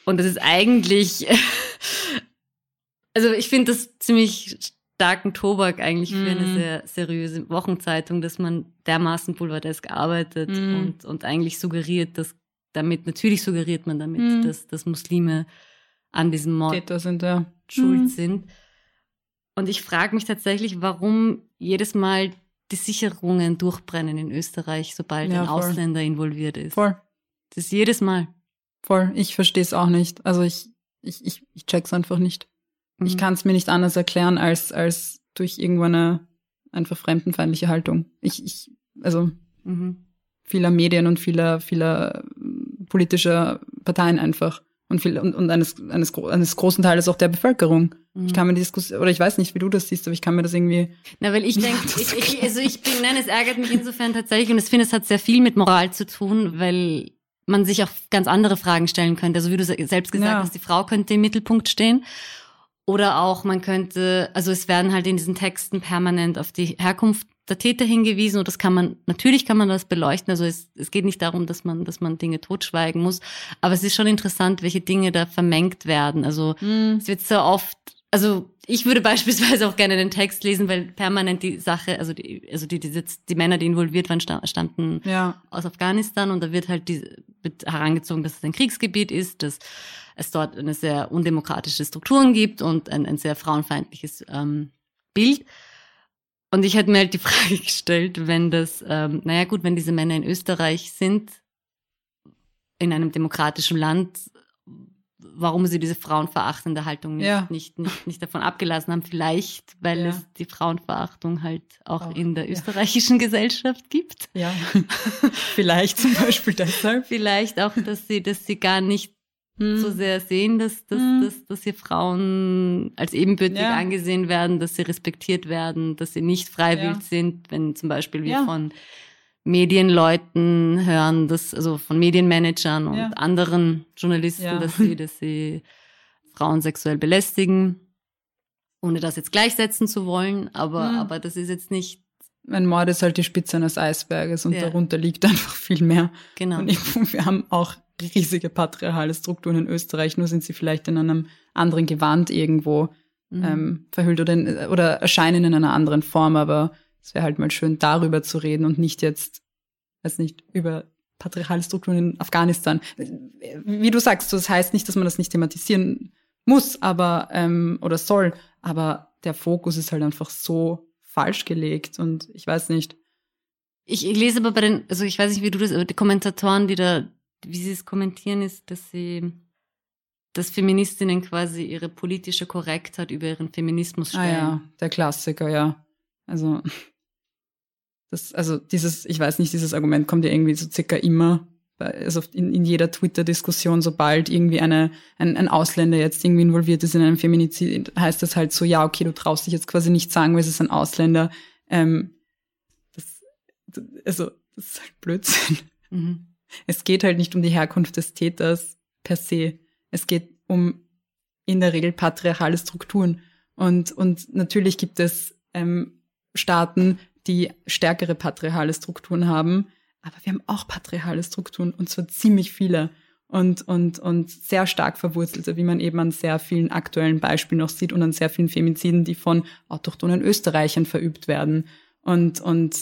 Und das ist eigentlich, also ich finde das ziemlich starken Tobak eigentlich für eine Mhm. sehr seriöse Wochenzeitung, dass man dermaßen boulevardesk arbeitet Mhm. und, und eigentlich suggeriert, dass damit, natürlich suggeriert man damit, Mhm. dass, dass Muslime an diesem Mord Täter sind ja. schuld Mhm. sind. Und ich frage mich tatsächlich, warum jedes Mal die Sicherungen durchbrennen in Österreich, sobald Ja, ein voll. Ausländer involviert ist. Voll, Das ist jedes Mal. voll. Ich verstehe es auch nicht. Also ich, ich, ich, ich check's einfach nicht. Ich Mhm. kann es mir nicht anders erklären als, als durch irgendwo eine einfach fremdenfeindliche Haltung. Ich, ich, also Mhm. vieler Medien und vieler, vieler äh, politischer Parteien einfach. Und, viel, und, und eines, eines, eines großen Teiles auch der Bevölkerung. Mhm. Ich kann mir die Diskussion, oder ich weiß nicht, wie du das siehst, aber ich kann mir das irgendwie. Na, weil ich denke, Das ich, ich, also ich bin, nein, es ärgert mich insofern tatsächlich und ich finde, es hat sehr viel mit Moral zu tun, weil man sich auch ganz andere Fragen stellen könnte. Also wie du se- selbst gesagt Ja. hast, die Frau könnte im Mittelpunkt stehen. Oder auch man könnte, also es werden halt in diesen Texten permanent auf die Herkunft der Täter hingewiesen und das kann man, natürlich kann man das beleuchten. Also es, es geht nicht darum, dass man, dass man Dinge totschweigen muss. Aber es ist schon interessant, welche Dinge da vermengt werden. Also es wird so oft, also ich würde beispielsweise auch gerne den Text lesen, weil permanent die Sache, also die, also die, die, die Männer, die involviert waren, sta- stammten Ja. aus Afghanistan und da wird halt die, wird herangezogen, dass es ein Kriegsgebiet ist, dass es dort eine sehr undemokratische Strukturen gibt und ein, ein sehr frauenfeindliches ähm, Bild. Und ich hätte mir halt die Frage gestellt, wenn das, ähm, naja gut, wenn diese Männer in Österreich sind, in einem demokratischen Land, warum sie diese frauenverachtende Haltung nicht, Ja. nicht, nicht, nicht davon abgelassen haben. Vielleicht, weil Ja. es die Frauenverachtung halt auch, Auch, in der ja. österreichischen Gesellschaft gibt. Ja. Vielleicht zum Beispiel deshalb. Vielleicht auch, dass sie, dass sie gar nicht Hm. so sehr sehen, dass, dass, Mhm. dass, dass hier Frauen als ebenbürtig Ja. angesehen werden, dass sie respektiert werden, dass sie nicht freiwillig Ja. sind, wenn zum Beispiel wir Ja. von Medienleuten hören, dass, also von Medienmanagern und anderen Journalisten, dass sie, dass sie Frauen sexuell belästigen, ohne das jetzt gleichsetzen zu wollen, aber, Mhm. aber das ist jetzt nicht, Ein Mord ist halt die Spitze eines Eisberges und Ja. darunter liegt einfach viel mehr. genau. Und ich, wir haben auch riesige patriarchale Strukturen in Österreich, nur sind sie vielleicht in einem anderen Gewand irgendwo Mhm. ähm, verhüllt oder, in, oder erscheinen in einer anderen Form, aber es wäre halt mal schön, darüber zu reden und nicht jetzt, weiß nicht, über patriarchale Strukturen in Afghanistan. Wie du sagst, das heißt nicht, dass man das nicht thematisieren muss, aber ähm, oder soll, aber der Fokus ist halt einfach so falsch gelegt und ich weiß nicht. Ich, lese aber bei den, also ich weiß nicht, wie du das, aber die Kommentatoren, die da, wie sie es kommentieren, ist, dass sie, dass Feministinnen quasi ihre politische Korrektheit über ihren Feminismus Ah stellen. ja, der Klassiker, ja. Also, das, also dieses, ich weiß nicht, dieses Argument kommt ja irgendwie so circa immer, also in, in jeder Twitter-Diskussion, sobald irgendwie eine, ein, ein Ausländer jetzt irgendwie involviert ist in einem Feminizid, heißt das halt so, ja, okay, du traust dich jetzt quasi nicht sagen, weil es ist ein Ausländer. Ähm, das, also, das ist halt Blödsinn. Mhm. Es geht halt nicht um die Herkunft des Täters per se. Es geht um in der Regel patriarchale Strukturen. Und, und natürlich gibt es ähm, Staaten, die stärkere patriarchale Strukturen haben, aber wir haben auch patriarchale Strukturen und zwar ziemlich viele und, und, und sehr stark verwurzelte, wie man eben an sehr vielen aktuellen Beispielen noch sieht und an sehr vielen Femiziden, die von autochthonen Österreichern verübt werden. Und, und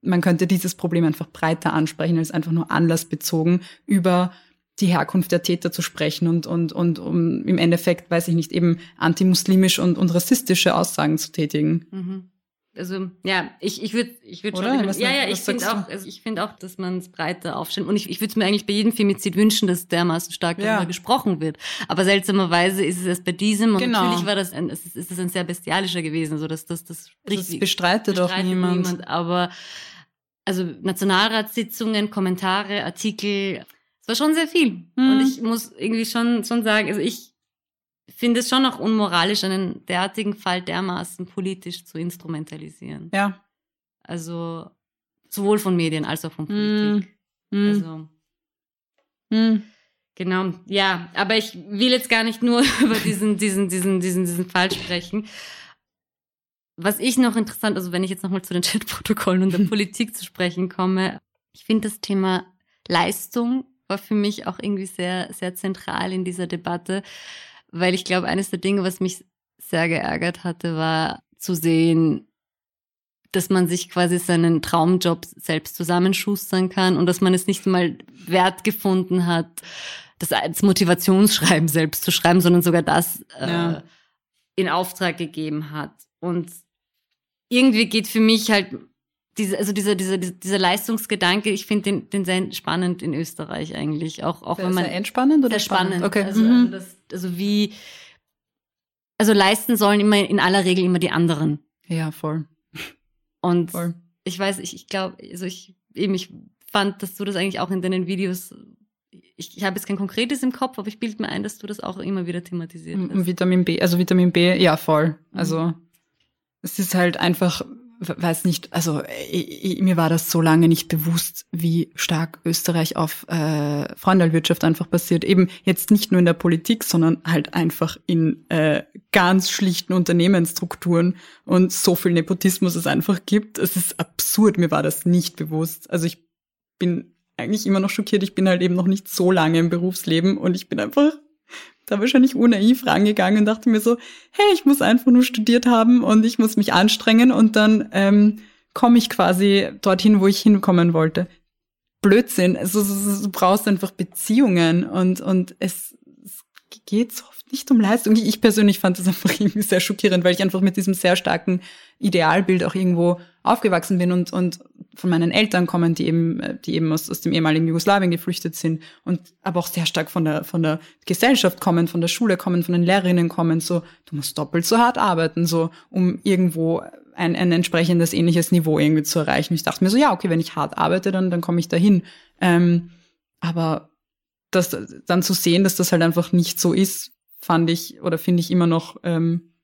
man könnte dieses Problem einfach breiter ansprechen, als einfach nur anlassbezogen über die Herkunft der Täter zu sprechen und, und, und um im Endeffekt, weiß ich nicht, eben antimuslimisch und, und rassistische Aussagen zu tätigen. Mhm. Also ja, ich, ich würde ich würd schon, Was- ja, ja, ich finde auch, also ich finde auch, dass man es breiter aufstellt. Und ich, ich würde es mir eigentlich bei jedem Femizid wünschen, dass dermaßen stark Ja. darüber gesprochen wird. Aber seltsamerweise ist es erst bei diesem und Genau. natürlich war das ein, es ist, ist es ein sehr bestialischer gewesen, so dass das das Das bestreitet auch bestreitet niemand. aber also Nationalratssitzungen, Kommentare, Artikel, es war schon sehr viel. Mhm. Und ich muss irgendwie schon, schon sagen, also ich finde es schon auch unmoralisch, einen derartigen Fall dermaßen politisch zu instrumentalisieren. Ja. Also sowohl von Medien als auch von Politik. Mhm. Also Mhm. Genau, ja, aber ich will jetzt gar nicht nur über diesen, diesen, diesen, diesen, diesen Fall sprechen. Was ich noch interessant, also wenn ich jetzt nochmal zu den Chatprotokollen und der Politik zu sprechen komme, ich finde das Thema Leistung war für mich auch irgendwie sehr, sehr zentral in dieser Debatte, weil ich glaube, eines der Dinge, was mich sehr geärgert hatte, war zu sehen, dass man sich quasi seinen Traumjob selbst zusammenschustern kann und dass man es nicht mal wert gefunden hat, das als Motivationsschreiben selbst zu schreiben, sondern sogar das äh, Ja. in Auftrag gegeben hat. Und irgendwie geht für mich halt diese, also dieser, dieser, dieser Leistungsgedanke, ich finde den, den sehr spannend in Österreich eigentlich. Auch, auch wenn man Sehr entspannend oder sehr spannend. Okay. Also, mhm. also, das, also wie, also leisten sollen immer in aller Regel immer die anderen. ja, voll. Und voll. ich weiß, ich, ich glaube, also ich eben, ich fand, dass du das eigentlich auch in deinen Videos, ich, ich habe jetzt kein konkretes im Kopf, aber ich bilde mir ein, dass du das auch immer wieder thematisiert hast. Vitamin B, also Vitamin B, ja, voll. Mhm. Also es ist halt einfach, weiß nicht, also ich, mir war das so lange nicht bewusst, wie stark Österreich auf äh, Freundalwirtschaft einfach basiert. Eben jetzt nicht nur in der Politik, sondern halt einfach in äh, ganz schlichten Unternehmensstrukturen und so viel Nepotismus es einfach gibt. Es ist absurd, mir war das nicht bewusst. Also ich bin eigentlich immer noch schockiert. Ich bin halt eben noch nicht so lange im Berufsleben und ich bin einfach da wahrscheinlich unnaiv rangegangen und dachte mir so, hey, ich muss einfach nur studiert haben und ich muss mich anstrengen und dann ähm, komme ich quasi dorthin, wo ich hinkommen wollte. Blödsinn. Also, du brauchst einfach Beziehungen und, und es, es geht so nicht um Leistung. Ich persönlich fand das einfach irgendwie sehr schockierend, weil ich einfach mit diesem sehr starken Idealbild auch irgendwo aufgewachsen bin und, und von meinen Eltern kommen, die eben, äh, die eben aus, aus dem ehemaligen Jugoslawien geflüchtet sind und aber auch sehr stark von der, von der Gesellschaft kommen, von der Schule kommen, von den Lehrerinnen kommen, so, du musst doppelt so hart arbeiten, so, um irgendwo ein, ein entsprechendes ähnliches Niveau irgendwie zu erreichen. Ich dachte mir so, ja, okay, wenn ich hart arbeite, dann, dann komme ich dahin. Ähm, aber das dann zu sehen, dass das halt einfach nicht so ist, fand ich oder finde ich immer noch ähm,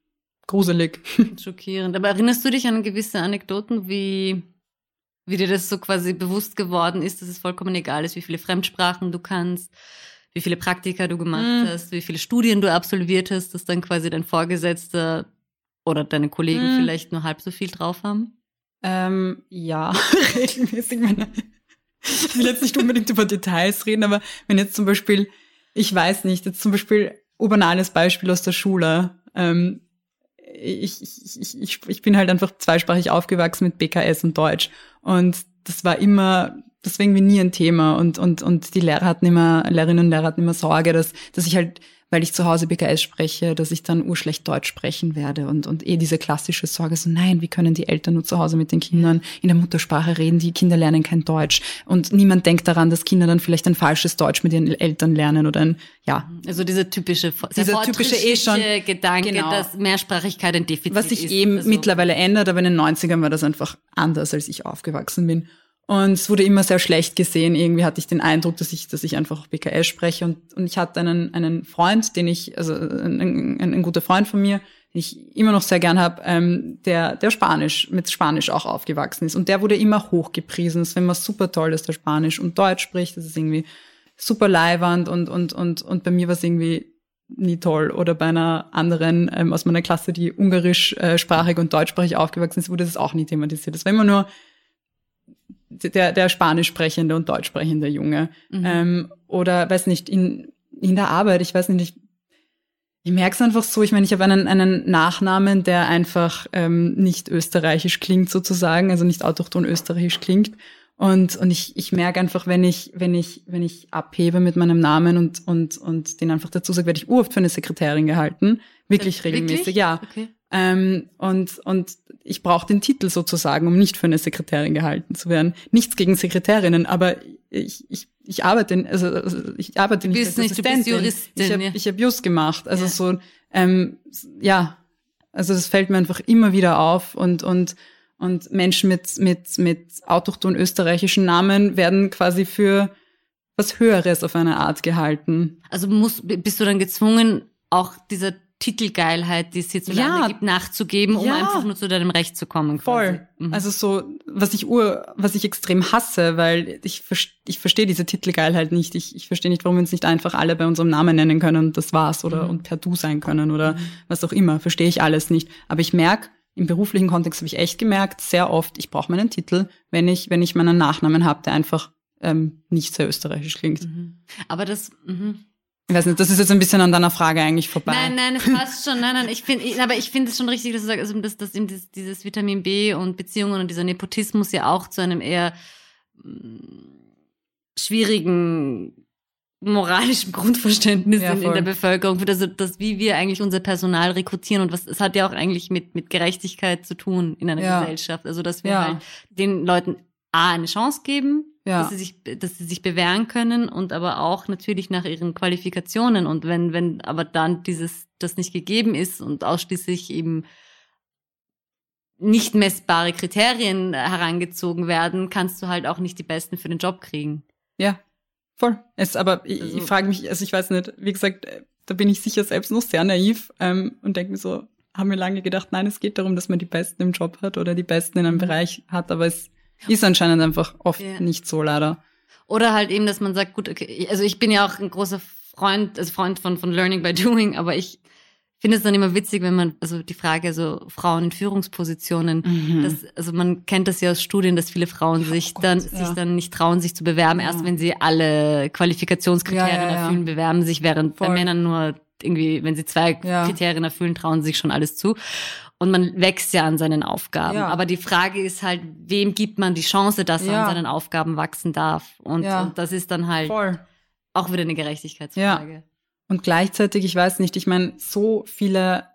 gruselig. Schockierend. Aber erinnerst du dich an gewisse Anekdoten, wie, wie dir das so quasi bewusst geworden ist, dass es vollkommen egal ist, wie viele Fremdsprachen du kannst, wie viele Praktika du gemacht Mm. hast, wie viele Studien du absolviert hast, dass dann quasi dein Vorgesetzter oder deine Kollegen Mm. vielleicht nur halb so viel drauf haben? Ähm, ja, regelmäßig. Meine, ich will jetzt nicht unbedingt über Details reden, aber wenn jetzt zum Beispiel, ich weiß nicht, jetzt zum Beispiel urbanales Beispiel aus der Schule. Ähm, ich, ich, ich, ich, bin halt einfach zweisprachig aufgewachsen mit BKS und Deutsch. Und das war immer, das war irgendwie nie ein Thema. Und, und, und die Lehrer hatten immer, Lehrerinnen und Lehrer hatten immer Sorge, dass, dass ich halt, weil ich zu Hause BKS spreche, dass ich dann urschlecht Deutsch sprechen werde. Und, und eh diese klassische Sorge, so nein, wie können die Eltern nur zu Hause mit den Kindern in der Muttersprache reden? Die Kinder lernen kein Deutsch. Und niemand denkt daran, dass Kinder dann vielleicht ein falsches Deutsch mit ihren Eltern lernen oder ein, ja, Also dieser typische, Dieser typische eh schon- Gedanke, genau. dass Mehrsprachigkeit ein Defizit was sich ist. eben Also- mittlerweile ändert, aber in den 90ern war das einfach anders, als ich aufgewachsen bin. Und es wurde immer sehr schlecht gesehen. Irgendwie hatte ich den Eindruck, dass ich, dass ich einfach BKS spreche. Und, und ich hatte einen, einen Freund, den ich, also ein, ein, ein guter Freund von mir, den ich immer noch sehr gern habe, ähm, der, der Spanisch, mit Spanisch auch aufgewachsen ist. Und der wurde immer hochgepriesen. Es war immer super toll, dass der Spanisch und Deutsch spricht. Das ist irgendwie super leiwand und, und, und, und bei mir war es irgendwie nie toll. Oder bei einer anderen ähm, aus meiner Klasse, die ungarischsprachig und deutschsprachig aufgewachsen ist, wurde das auch nie thematisiert. Das war immer nur der, der spanisch sprechende und deutsch sprechende Junge. Mhm. Ähm, oder weiß nicht, in, in der Arbeit, ich weiß nicht, ich, ich merke es einfach so, ich meine, ich habe einen, einen Nachnamen, der einfach ähm, nicht österreichisch klingt sozusagen, also nicht autochton österreichisch klingt. Und, und ich, ich merke einfach, wenn ich, wenn ich, wenn ich abhebe mit meinem Namen und, und, und den einfach dazu sage, werde ich urft für eine Sekretärin gehalten. Wirklich regelmäßig, Wirklich? ja. Okay. Ähm, und, und ich brauche den Titel sozusagen, um nicht für eine Sekretärin gehalten zu werden. Nichts gegen Sekretärinnen, aber ich, ich, ich arbeite, also, also ich arbeite nicht bist als nicht, du bist Assistentin. Juristin, Ich habe ja. ich hab Just gemacht. Also Ja. so, ähm, ja, also das fällt mir einfach immer wieder auf und, und, und Menschen mit, mit, mit autochton österreichischen Namen werden quasi für was Höheres auf eine Art gehalten. Also musst, bist du dann gezwungen, auch dieser Titelgeilheit, die es hierzulande Ja. gibt, nachzugeben, um Ja. einfach nur zu deinem Recht zu kommen. Quasi. Voll. Mhm. Also so, was ich ur, was ich extrem hasse, weil ich, ich verstehe diese Titelgeilheit nicht. Ich, ich verstehe nicht, warum wir uns nicht einfach alle bei unserem Namen nennen können und das war's oder Mhm. und per Du sein können oder was auch immer. Verstehe ich alles nicht. Aber ich merke, im beruflichen Kontext habe ich echt gemerkt, sehr oft, ich brauche meinen Titel, wenn ich, wenn ich meinen Nachnamen habe, der einfach ähm, nicht sehr österreichisch klingt. Mhm. Aber das, mhm. Ich weiß nicht, das ist jetzt ein bisschen an deiner Frage eigentlich vorbei. Nein, nein, es passt schon. Nein, nein, ich finde, aber ich finde es schon richtig, dass du sagst, also, dass, dass eben dieses, dieses Vitamin B und Beziehungen und dieser Nepotismus ja auch zu einem eher mm, schwierigen moralischen Grundverständnis Ja, in, in der Bevölkerung, für das, das, wie wir eigentlich unser Personal rekrutieren und was, es hat ja auch eigentlich mit, mit Gerechtigkeit zu tun in einer Ja. Gesellschaft. Also, dass wir Ja. halt den Leuten A, eine Chance geben, Ja. dass sie sich, dass sie sich bewähren können und aber auch natürlich nach ihren Qualifikationen. Und wenn, wenn aber dann dieses, das nicht gegeben ist und ausschließlich eben nicht messbare Kriterien herangezogen werden, kannst du halt auch nicht die Besten für den Job kriegen. Ja, voll. Es, aber ich, Also- ich frage mich, also ich weiß nicht, wie gesagt, äh, da bin ich sicher selbst noch sehr naiv ähm, und denke mir so, haben wir lange gedacht, nein, es geht darum, dass man die Besten im Job hat oder die Besten in einem Mhm. Bereich hat, aber es ist anscheinend einfach oft Ja. nicht so leider. Oder halt eben, dass man sagt, gut, okay, also ich bin ja auch ein großer Freund, also Freund von, von Learning by Doing, aber ich finde es dann immer witzig, wenn man, also die Frage, so Frauen in Führungspositionen, Mhm. das, also man kennt das ja aus Studien, dass viele Frauen sich Gott, dann, ja. sich dann nicht trauen, sich zu bewerben, erst wenn sie alle Qualifikationskriterien Ja, erfüllen, bewerben sich, während bei Voll. Männern nur irgendwie, wenn sie zwei. Kriterien erfüllen, trauen sie sich schon alles zu. Und man wächst ja an seinen Aufgaben. Ja. Aber die Frage ist halt, wem gibt man die Chance, dass er Ja. an seinen Aufgaben wachsen darf? Und, Ja. und das ist dann halt Voll. auch wieder eine Gerechtigkeitsfrage. Und gleichzeitig, ich weiß nicht, ich meine, so viele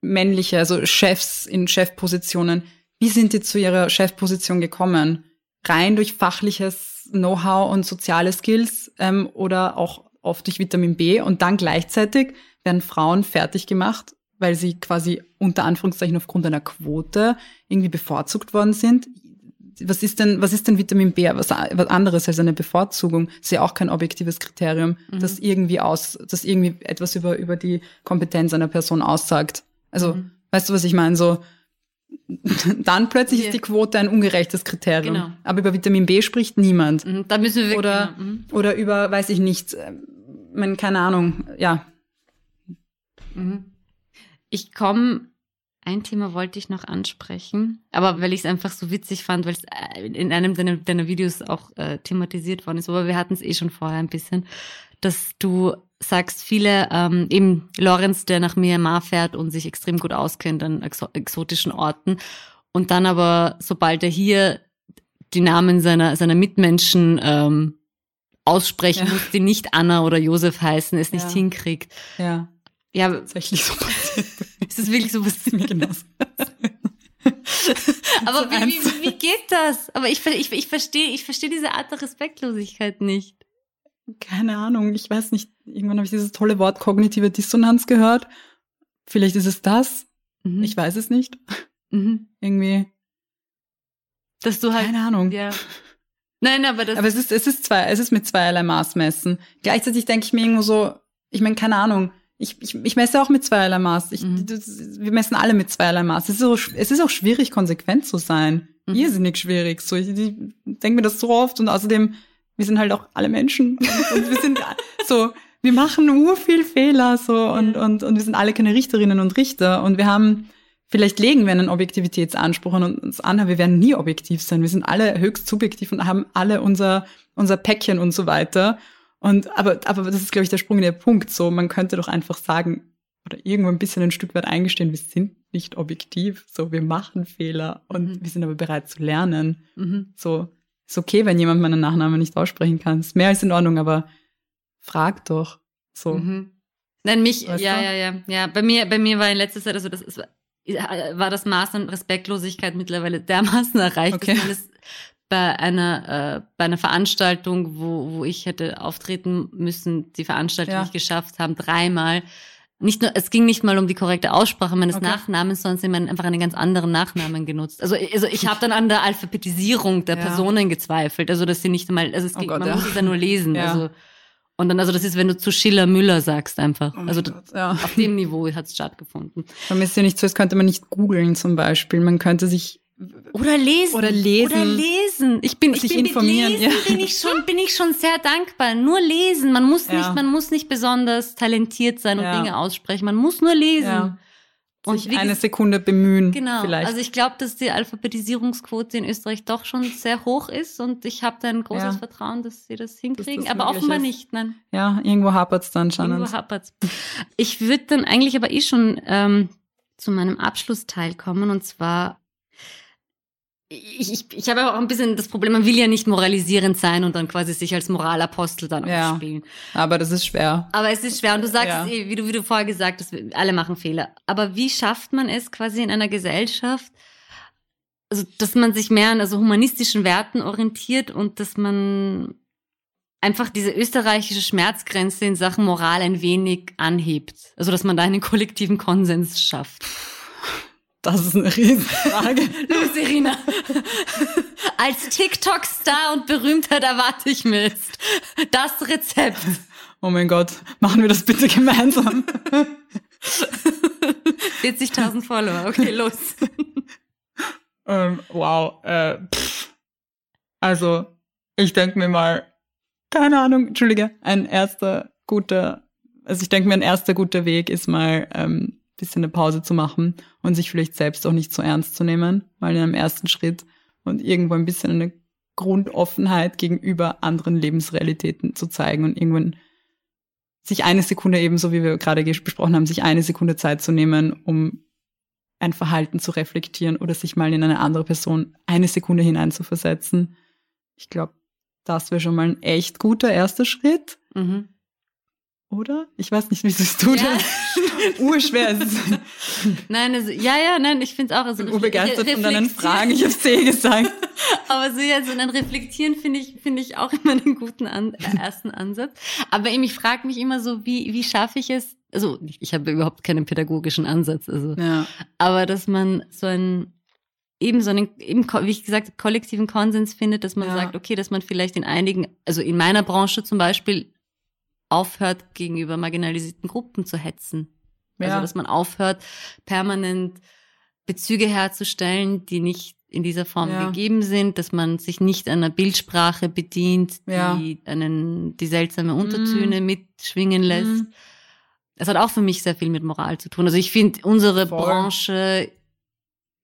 männliche, also Chefs in Chefpositionen, wie sind die zu ihrer Chefposition gekommen? Rein durch fachliches Know-how und soziale Skills ähm, oder auch oft durch Vitamin B und dann gleichzeitig werden Frauen fertig gemacht, weil sie quasi unter Anführungszeichen aufgrund einer Quote irgendwie bevorzugt worden sind. Was ist denn, was ist denn Vitamin B? Was, was anderes als eine Bevorzugung? ist ja auch kein objektives Kriterium, Mhm. das irgendwie aus, das irgendwie etwas über, über die Kompetenz einer Person aussagt. Also, Mhm. weißt du, was ich meine? So, dann plötzlich Ja. ist die Quote ein ungerechtes Kriterium. Genau. Aber über Vitamin B spricht niemand. Mhm, Da müssen wir wirklich, Oder, genau, mhm. oder über, weiß ich nicht, ähm, man, keine Ahnung, ja. Mhm. Ich komme, ein Thema wollte ich noch ansprechen, aber weil ich es einfach so witzig fand, weil es äh, in einem deiner, deiner Videos auch äh, thematisiert worden ist, aber wir hatten es eh schon vorher ein bisschen, dass du sagst, viele, ähm, eben Lorenz, der nach Myanmar fährt und sich extrem gut auskennt an exo exotischen Orten und dann aber, sobald er hier die Namen seiner, seiner Mitmenschen ähm, aussprechen Ja. muss, die nicht Anna oder Josef heißen, es nicht Ja. hinkriegt. Ja, Ja, tatsächlich so passiert. ist das wirklich so was? mir genauso. Aber wie, wie, wie geht das? Aber ich, ich, ich verstehe ich verstehe diese Art der Respektlosigkeit nicht. Keine Ahnung, ich weiß nicht. Irgendwann habe ich dieses tolle Wort kognitive Dissonanz gehört. Vielleicht ist es das. Mhm. Ich weiß es nicht. mhm. Irgendwie, Dass du halt. keine Ahnung. Ja. Nein, aber das. Aber es ist, es ist zwei, es ist mit zweierlei Maß messen. Gleichzeitig denke ich mir irgendwo so, ich meine, keine Ahnung. Ich, ich, ich messe auch mit zweierlei Maß. Ich, Mhm. das, wir messen alle mit zweierlei Maß. Es ist, so, es ist auch schwierig, konsequent zu sein. Mhm. Irrsinnig schwierig. So, ich, ich denke mir das so oft und außerdem, wir sind halt auch alle Menschen. Und, und wir sind so, wir machen ur viel Fehler so und, Ja. und, und wir sind alle keine Richterinnen und Richter. Und wir haben, vielleicht legen wir einen Objektivitätsanspruch an uns an, aber wir werden nie objektiv sein. Wir sind alle höchst subjektiv und haben alle unser, unser Päckchen und so weiter. Und, aber, aber das ist, glaube ich, der Sprung in der Punkt. So, man könnte doch einfach sagen, oder irgendwo ein bisschen ein Stück weit eingestehen, wir sind nicht objektiv. So, wir machen Fehler und Mhm. wir sind aber bereit zu lernen. mhm. So, ist okay, wenn jemand meinen Nachnamen nicht aussprechen kann. Ist mehr als in Ordnung, aber frag doch. So. Mhm. Nein, mich, Weißt ja, du? ja, ja, ja. Bei mir, bei mir war in letzter Zeit, also das ist, war das Maß an Respektlosigkeit mittlerweile dermaßen erreicht, Okay. dass man es bei einer, äh, bei einer Veranstaltung, wo, wo ich hätte auftreten müssen, die Veranstaltung Ja. nicht geschafft haben, dreimal nicht nur, es ging nicht mal um die korrekte Aussprache meines Okay. Nachnamens, sondern sie haben einfach einen ganz anderen Nachnamen genutzt. Also, also ich habe dann an der Alphabetisierung der Ja. Personen gezweifelt. Also dass sie nicht einmal, also es Oh ging, Gott, man ja. muss es ja nur lesen. Also und dann, also das ist, wenn du zu Schiller Müller sagst einfach. Oh also Gott, ja. auf dem Niveau hat es stattgefunden. Man ist ja nicht so, als könnte man nicht googeln zum Beispiel. Man könnte sich Oder lesen. Oder lesen. Oder lesen. Ich bin, ich Sich bin informieren, mit Lesen ja. bin ich schon, bin ich schon sehr dankbar. Nur lesen. Man muss Ja. nicht, man muss nicht besonders talentiert sein und Ja. Dinge aussprechen. Man muss nur lesen. Und sich eine Sekunde bemühen. Genau. Vielleicht. Also ich glaube, dass die Alphabetisierungsquote in Österreich doch schon sehr hoch ist und ich habe da ein großes. Vertrauen, dass sie das hinkriegen. das aber offenbar ist. nicht. Nein. ja, irgendwo hapert's dann Irgendwo schon. hapert's. Ich würde dann eigentlich aber eh schon ähm, zu meinem Abschlussteil kommen und zwar ich, ich, ich habe auch ein bisschen das Problem, man will ja nicht moralisierend sein und dann quasi sich als Moralapostel dann Ja. aufspielen. Aber das ist schwer. Aber es ist schwer und du sagst, Ja. es eh, wie du, wie du vorher gesagt hast, alle machen Fehler. Aber wie schafft man es quasi in einer Gesellschaft, also, dass man sich mehr an also humanistischen Werten orientiert und dass man einfach diese österreichische Schmerzgrenze in Sachen Moral ein wenig anhebt. Also, dass man da einen kollektiven Konsens schafft. Das ist eine Riesenfrage. Los, Irina. Als TikTok-Star und Berühmtheit erwarte ich mir jetzt das Rezept. oh mein Gott, machen wir das bitte gemeinsam. 40.000 Follower. Okay, los. ähm, wow. Äh, pff. Also, ich denke mir mal, keine Ahnung, entschuldige, ein erster guter, also ich denke mir, ein erster guter Weg ist mal ähm, bisschen eine Pause zu machen und sich vielleicht selbst auch nicht so ernst zu nehmen, mal in einem ersten Schritt und irgendwo ein bisschen eine Grundoffenheit gegenüber anderen Lebensrealitäten zu zeigen und irgendwann sich eine Sekunde eben, so wie wir gerade besprochen haben, sich eine Sekunde Zeit zu nehmen, um ein Verhalten zu reflektieren oder sich mal in eine andere Person eine Sekunde hineinzuversetzen. Ich glaube, das wäre schon mal ein echt guter erster Schritt, Mhm. Oder? Ich weiß nicht, wie es du Ja. Urschwer. Es ist Nein, also, ja, ja, nein, ich finde es auch. Also, bin urbegeistert von deinen Fragen. Ich habe es eh gesagt. Aber so ja, so ein Reflektieren finde ich, finde ich auch immer einen guten An äh, ersten Ansatz. Aber eben, ich frage mich immer so, wie, wie schaffe ich es? Also, ich, ich habe überhaupt keinen pädagogischen Ansatz, also. Ja. Aber dass man so einen, eben so einen, eben, wie ich gesagt kollektiven Konsens findet, dass man Ja. sagt, okay, dass man vielleicht in einigen, also in meiner Branche zum Beispiel, aufhört, gegenüber marginalisierten Gruppen zu hetzen. Also, Ja. dass man aufhört, permanent Bezüge herzustellen, die nicht in dieser Form Ja. gegeben sind, dass man sich nicht einer Bildsprache bedient, die Ja. Mhm. einen, die seltsame Untertöne mitschwingen lässt. Es hat auch für mich sehr viel mit Moral zu tun. Also ich finde, unsere Voll. Branche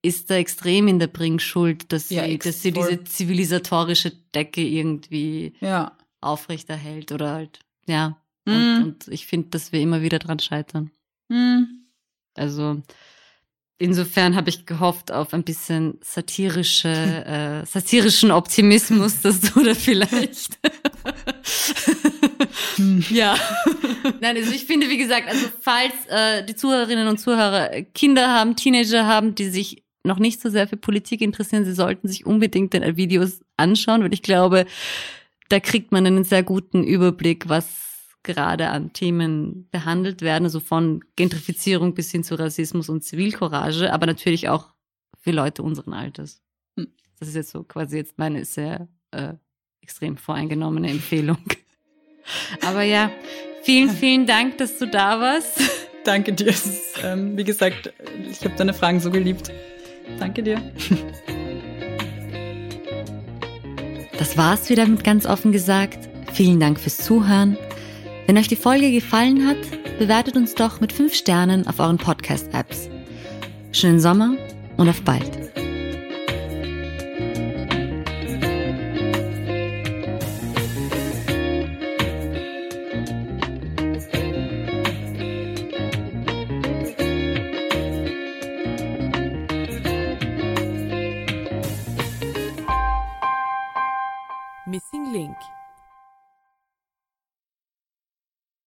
ist da extrem in der Bringschuld, dass sie, Ja, ex- dass sie voll. diese zivilisatorische Decke irgendwie Ja. aufrechterhält oder halt, ja. Mhm. Und, und ich finde, dass wir immer wieder dran scheitern. Hm. Also insofern habe ich gehofft auf ein bisschen satirische, äh, satirischen Optimismus, dass du da vielleicht. Ja. Nein, also ich finde, wie gesagt, also falls äh, die Zuhörerinnen und Zuhörer Kinder haben, Teenager haben, die sich noch nicht so sehr für Politik interessieren, sie sollten sich unbedingt den Videos anschauen, weil ich glaube, da kriegt man einen sehr guten Überblick, was gerade an Themen behandelt werden, also von Gentrifizierung bis hin zu Rassismus und Zivilcourage, aber natürlich auch für Leute unseren Alters. Hm. Das ist jetzt so quasi jetzt meine sehr äh, extrem voreingenommene Empfehlung. Aber ja, vielen, vielen Dank, dass du da warst. Danke dir. Ist, ähm, wie gesagt, ich habe deine Fragen so geliebt. Danke dir. Das war's wieder mit ganz offen gesagt. Vielen Dank fürs Zuhören. Wenn euch die Folge gefallen hat, bewertet uns doch mit fünf Sternen auf euren Podcast-Apps. Schönen Sommer und auf bald.